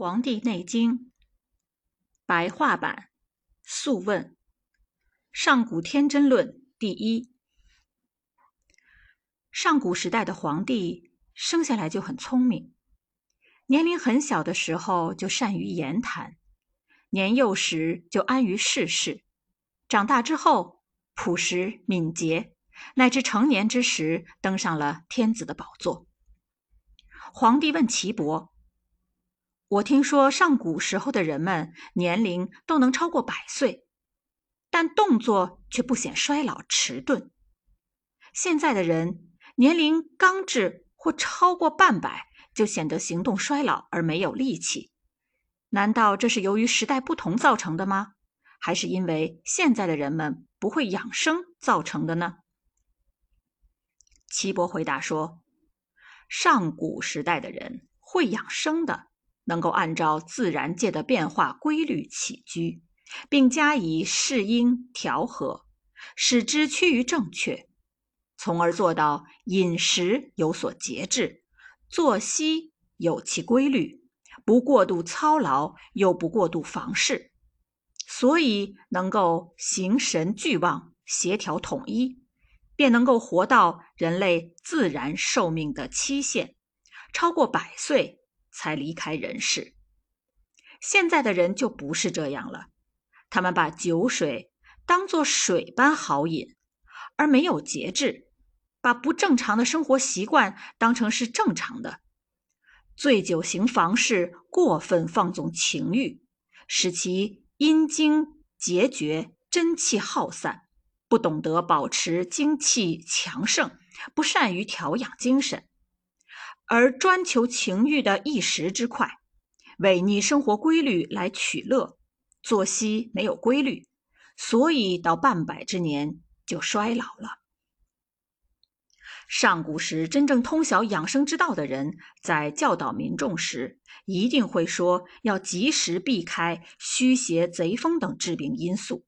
黄帝内经白话版素问上古天真论第一。上古时代的皇帝生下来就很聪明，年龄很小的时候就善于言谈，年幼时就安于世事，长大之后朴实敏捷，乃至成年之时登上了天子的宝座。皇帝问岐伯。我听说上古时候的人们年龄都能超过百岁，但动作却不显衰老迟钝。现在的人年龄刚至或超过半百，就显得行动衰老而没有力气。难道这是由于时代不同造成的吗？还是因为现在的人们不会养生造成的呢？岐伯回答说：“上古时代的人会养生的。”能够按照自然界的变化规律起居，并加以适应调和，使之趋于正确，从而做到饮食有所节制，作息有其规律，不过度操劳，又不过度房事，所以能够形神俱旺，协调统一，便能够活到人类自然寿命的期限，超过百岁。才离开人世。现在的人就不是这样了，他们把酒水当作水般好饮，而没有节制，把不正常的生活习惯当成是正常的，醉酒行房事，过分放纵情欲，使其阴精结绝，真气耗散，不懂得保持精气强盛，不善于调养精神。而专求情欲的一时之快，违逆生活规律来取乐，作息没有规律，所以到半百之年就衰老了。上古时真正通晓养生之道的人，在教导民众时，一定会说要及时避开虚邪、贼风等致病因素，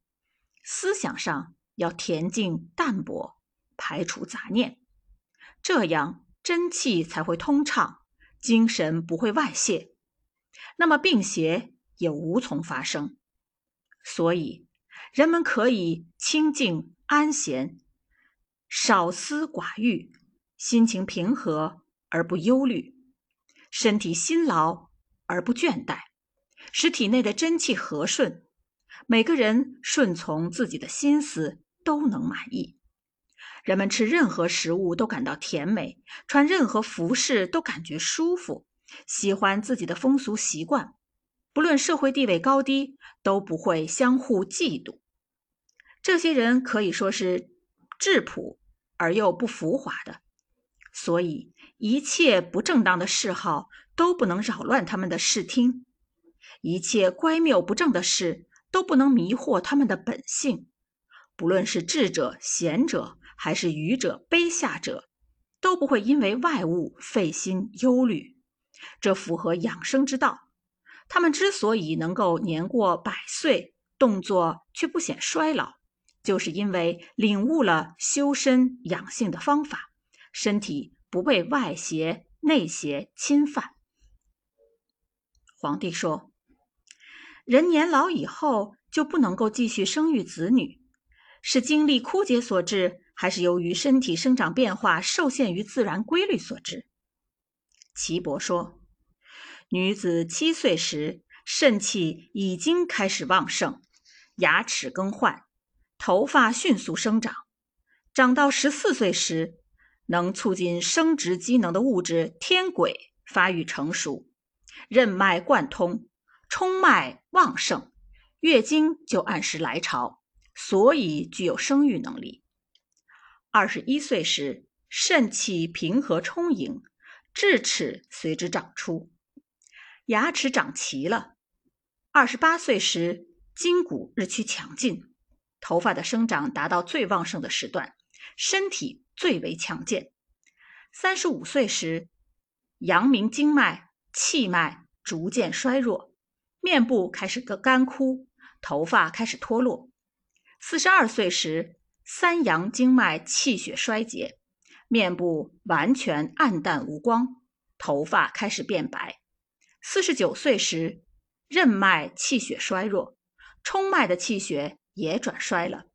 思想上要恬静淡泊，排除杂念，这样。真气才会通畅，精神不会外泄，那么病邪也无从发生。所以，人们可以清静安闲，少思寡欲，心情平和而不忧虑，身体辛劳而不倦怠，使体内的真气和顺。每个人顺从自己的心思，都能满意。人们吃任何食物都感到甜美，穿任何服饰都感觉舒服，喜欢自己的风俗习惯，不论社会地位高低，都不会相互嫉妒。这些人可以说是质朴而又不浮华的，所以一切不正当的嗜好都不能扰乱他们的视听，一切乖谬不正的事都不能迷惑他们的本性。不论是智者、贤者。还是愚者、卑下者，都不会因为外物费心忧虑，这符合养生之道。他们之所以能够年过百岁，动作却不显衰老，就是因为领悟了修身养性的方法，身体不被外邪、内邪侵犯。皇帝说：“人年老以后就不能够继续生育子女，是精力枯竭所致。”还是由于身体生长变化受限于自然规律所致。岐伯说：“女子七岁时，肾气已经开始旺盛，牙齿更换，头发迅速生长；长到十四岁时，能促进生殖机能的物质天癸发育成熟，任脉贯通，冲脉旺盛，月经就按时来潮，所以具有生育能力。”二十一岁时，肾气平和充盈，智齿随之长出，牙齿长齐了。二十八岁时，筋骨日趋强劲，头发的生长达到最旺盛的时段，身体最为强健。三十五岁时，阳明经脉、气脉逐渐衰弱，面部开始干枯，头发开始脱落。四十二岁时，三阳经脉气血衰竭，面部完全暗淡无光，头发开始变白。四十九岁时，任脉气血衰弱，冲脉的气血也转衰了，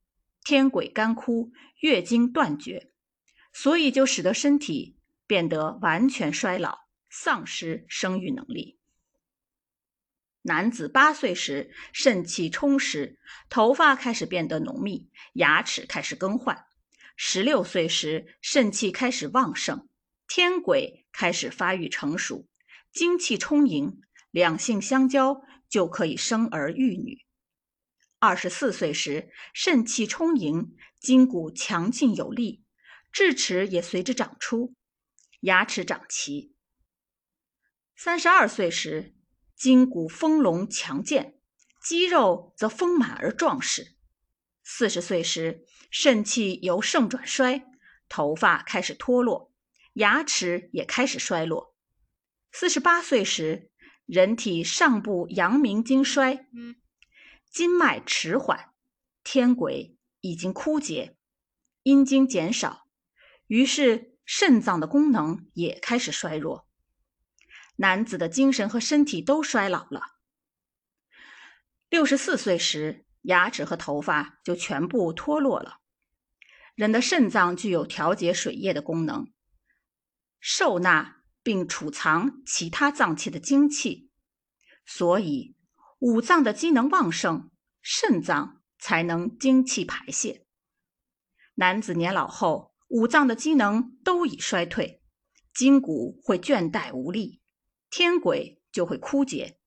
天癸干枯，月经断绝，所以就使得身体变得完全衰老，丧失生育能力。男子八岁时，肾气充实，头发开始变得浓密，牙齿开始更换；十六岁时，肾气开始旺盛，天癸开始发育成熟，精气充盈，两性相交就可以生儿育女。二十四岁时，肾气充盈，筋骨强劲有力，智齿也随之长出，牙齿长齐。三十二岁时，筋骨丰隆强健，肌肉则丰满而壮实。四十岁时，肾气由盛转衰，头发开始脱落，牙齿也开始衰落。四十八岁时，人体上部阳明经衰，经脉迟缓，天癸已经枯竭，阴经减少，于是肾脏的功能也开始衰弱。男子的精神和身体都衰老了。六十四岁时，牙齿和头发就全部脱落了。人的肾脏具有调节水液的功能，受纳并储藏其他脏器的精气，所以五脏的机能旺盛，肾脏才能精气排泄。男子年老后，五脏的机能都已衰退，筋骨会倦怠无力。天癸就会枯竭，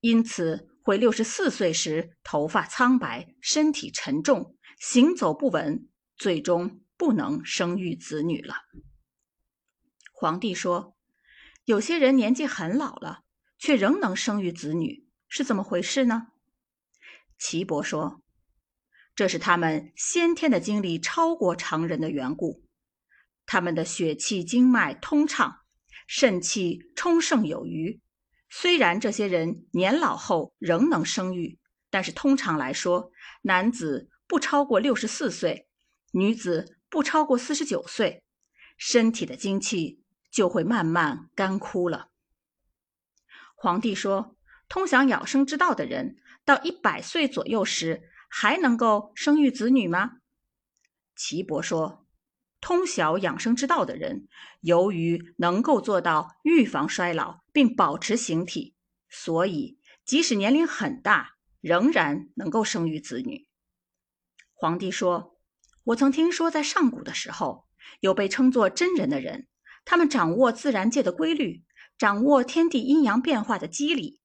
因此会六十四岁时头发苍白、身体沉重、行走不稳，最终不能生育子女了。皇帝说：“有些人年纪很老了，却仍能生育子女，是怎么回事呢？”岐伯说：“这是他们先天的精力超过常人的缘故，他们的血气经脉通畅。”肾气充盛有余，虽然这些人年老后仍能生育，但是通常来说，男子不超过六十四岁，女子不超过四十九岁，身体的精气就会慢慢干枯了。皇帝说：“通晓养生之道的人，到一百岁左右时，还能够生育子女吗？”岐伯说。通晓养生之道的人，由于能够做到预防衰老并保持形体，所以即使年龄很大，仍然能够生育子女。皇帝说：“我曾听说，在上古的时候，有被称作真人的人，他们掌握自然界的规律，掌握天地阴阳变化的机理，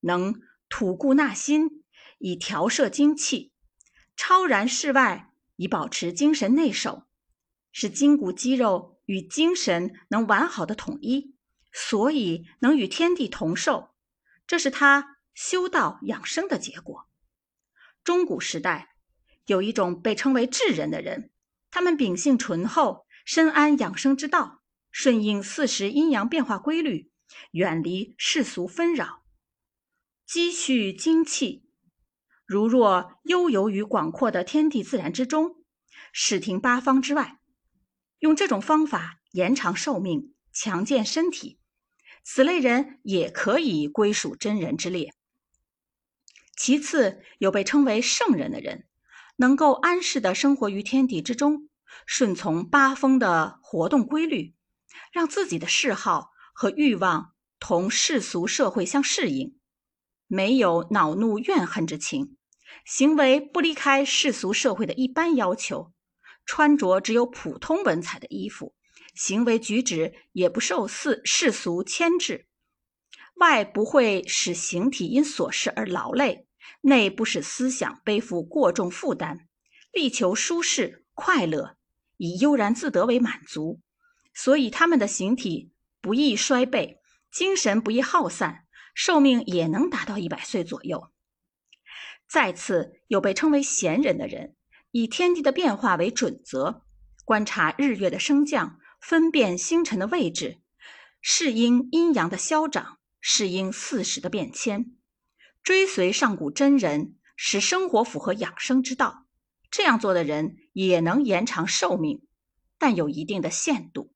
能吐故纳新，以调摄精气，超然世外，以保持精神内守。”使筋骨肌肉与精神能完好的统一，所以能与天地同寿。这是他修道养生的结果。中古时代有一种被称为智人的人，他们秉性醇厚，深谙养生之道，顺应四时阴阳变化规律，远离世俗纷扰，积蓄精气，如若悠游于广阔的天地自然之中，视听八方之外。用这种方法延长寿命、强健身体，此类人也可以归属真人之列。其次，有被称为圣人的人，能够安适的生活于天地之中，顺从八风的活动规律，让自己的嗜好和欲望同世俗社会相适应，没有恼怒怨恨之情，行为不离开世俗社会的一般要求。穿着只有普通文采的衣服，行为举止也不受世世俗牵制，外不会使形体因琐事而劳累，内不使思想背负过重负担，力求舒适快乐，以悠然自得为满足，所以他们的形体不易衰惫，精神不易耗散，寿命也能达到一百岁左右。再次有被称为贤人的人。以天地的变化为准则，观察日月的升降，分辨星辰的位置，适应阴阳的消长，适应四时的变迁，追随上古真人，使生活符合养生之道。这样做的人也能延长寿命，但有一定的限度。